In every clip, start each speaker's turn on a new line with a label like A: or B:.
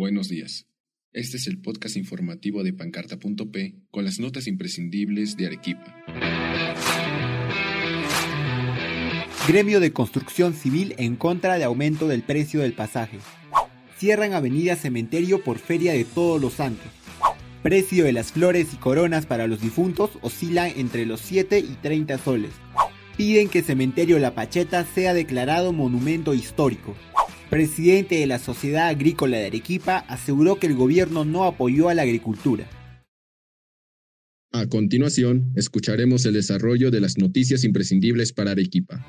A: Buenos días. Este es el podcast informativo de pancarta.p con las notas imprescindibles de Arequipa.
B: Gremio de Construcción Civil en contra de aumento del precio del pasaje. Cierran Avenida Cementerio por Feria de Todos los Santos. Precio de las flores y coronas para los difuntos oscila entre los 7 y 30 soles. Piden que Cementerio La Pacheta sea declarado monumento histórico. Presidente de la Sociedad Agrícola de Arequipa aseguró que el gobierno no apoyó a la agricultura.
A: A continuación, escucharemos el desarrollo de las noticias imprescindibles para Arequipa.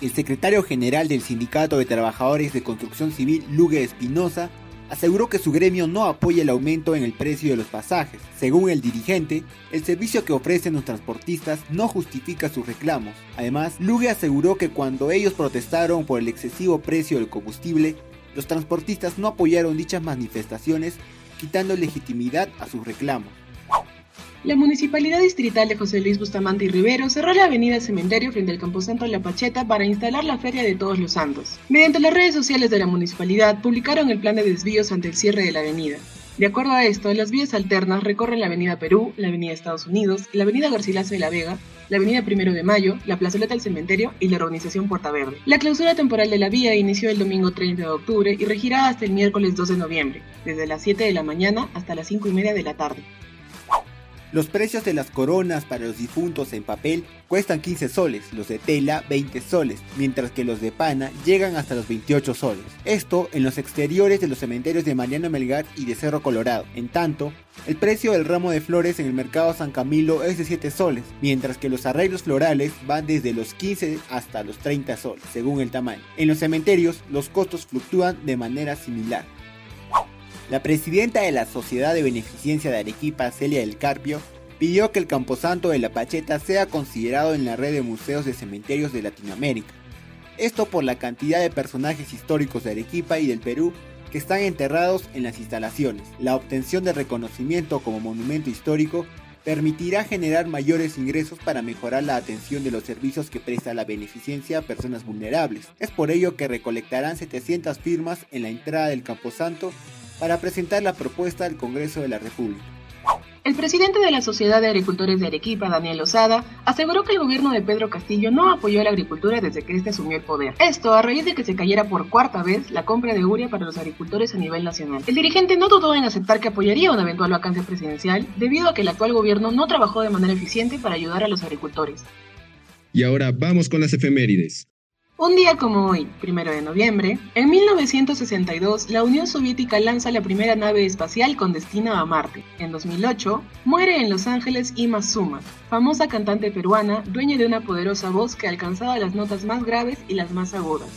B: El secretario general del Sindicato de Trabajadores de Construcción Civil, Lugue Espinosa, aseguró que su gremio no apoya el aumento en el precio de los pasajes. Según el dirigente, el servicio que ofrecen los transportistas no justifica sus reclamos. Además, Lugue aseguró que cuando ellos protestaron por el excesivo precio del combustible, los transportistas no apoyaron dichas manifestaciones, quitando legitimidad a sus reclamos.
C: La Municipalidad Distrital de José Luis Bustamante y Rivero cerró la avenida Cementerio frente al Camposanto La Pacheta para instalar la Feria de Todos los Santos. Mediante las redes sociales de la municipalidad publicaron el plan de desvíos ante el cierre de la avenida. De acuerdo a esto, las vías alternas recorren la Avenida Perú, la Avenida Estados Unidos, la Avenida Garcilaso de la Vega, la Avenida Primero de Mayo, la Plazoleta del Cementerio y la Organización Puerta Verde. La clausura temporal de la vía inició el domingo 30 de octubre y regirá hasta el miércoles 2 de noviembre, desde las 7 de la mañana hasta las 5 y media de la tarde.
B: Los precios de las coronas para los difuntos en papel cuestan 15 soles, los de tela 20 soles, mientras que los de pana llegan hasta los 28 soles. Esto en los exteriores de los cementerios de Mariano Melgar y de Cerro Colorado. En tanto, el precio del ramo de flores en el mercado San Camilo es de 7 soles, mientras que los arreglos florales van desde los 15 hasta los 30 soles, según el tamaño. En los cementerios, los costos fluctúan de manera similar. La presidenta de la Sociedad de Beneficencia de Arequipa, Celia del Carpio, pidió que el Camposanto de la Pacheta sea considerado en la red de museos de cementerios de Latinoamérica. Esto por la cantidad de personajes históricos de Arequipa y del Perú que están enterrados en las instalaciones. La obtención de reconocimiento como monumento histórico permitirá generar mayores ingresos para mejorar la atención de los servicios que presta la beneficencia a personas vulnerables. Es por ello que recolectarán 700 firmas en la entrada del Camposanto para presentar la propuesta al Congreso de la República.
C: El presidente de la Sociedad de Agricultores de Arequipa, Daniel Osada, aseguró que el gobierno de Pedro Castillo no apoyó a la agricultura desde que éste asumió el poder. Esto a raíz de que se cayera por cuarta vez la compra de uria para los agricultores a nivel nacional. El dirigente no dudó en aceptar que apoyaría una eventual vacancia presidencial debido a que el actual gobierno no trabajó de manera eficiente para ayudar a los agricultores.
A: Y ahora vamos con las efemérides.
C: Un día como hoy, primero de noviembre, en 1962, la Unión Soviética lanza la primera nave espacial con destino a Marte. En 2008, muere en Los Ángeles Ima Suma, famosa cantante peruana, dueña de una poderosa voz que alcanzaba las notas más graves y las más agudas.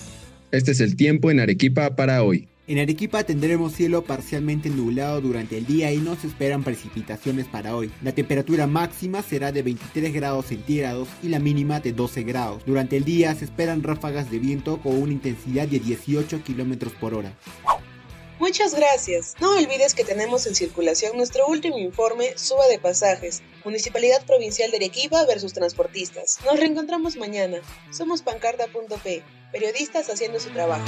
A: Este es el tiempo en Arequipa para hoy.
B: En Arequipa tendremos cielo parcialmente nublado durante el día y no se esperan precipitaciones para hoy. La temperatura máxima será de 23 grados centígrados y la mínima de 12 grados. Durante el día se esperan ráfagas de viento con una intensidad de 18 kilómetros por hora.
D: Muchas gracias. No olvides que tenemos en circulación nuestro último informe Suba de Pasajes, Municipalidad Provincial de Arequipa versus Transportistas. Nos reencontramos mañana. Somos pancarta.p, periodistas haciendo su trabajo.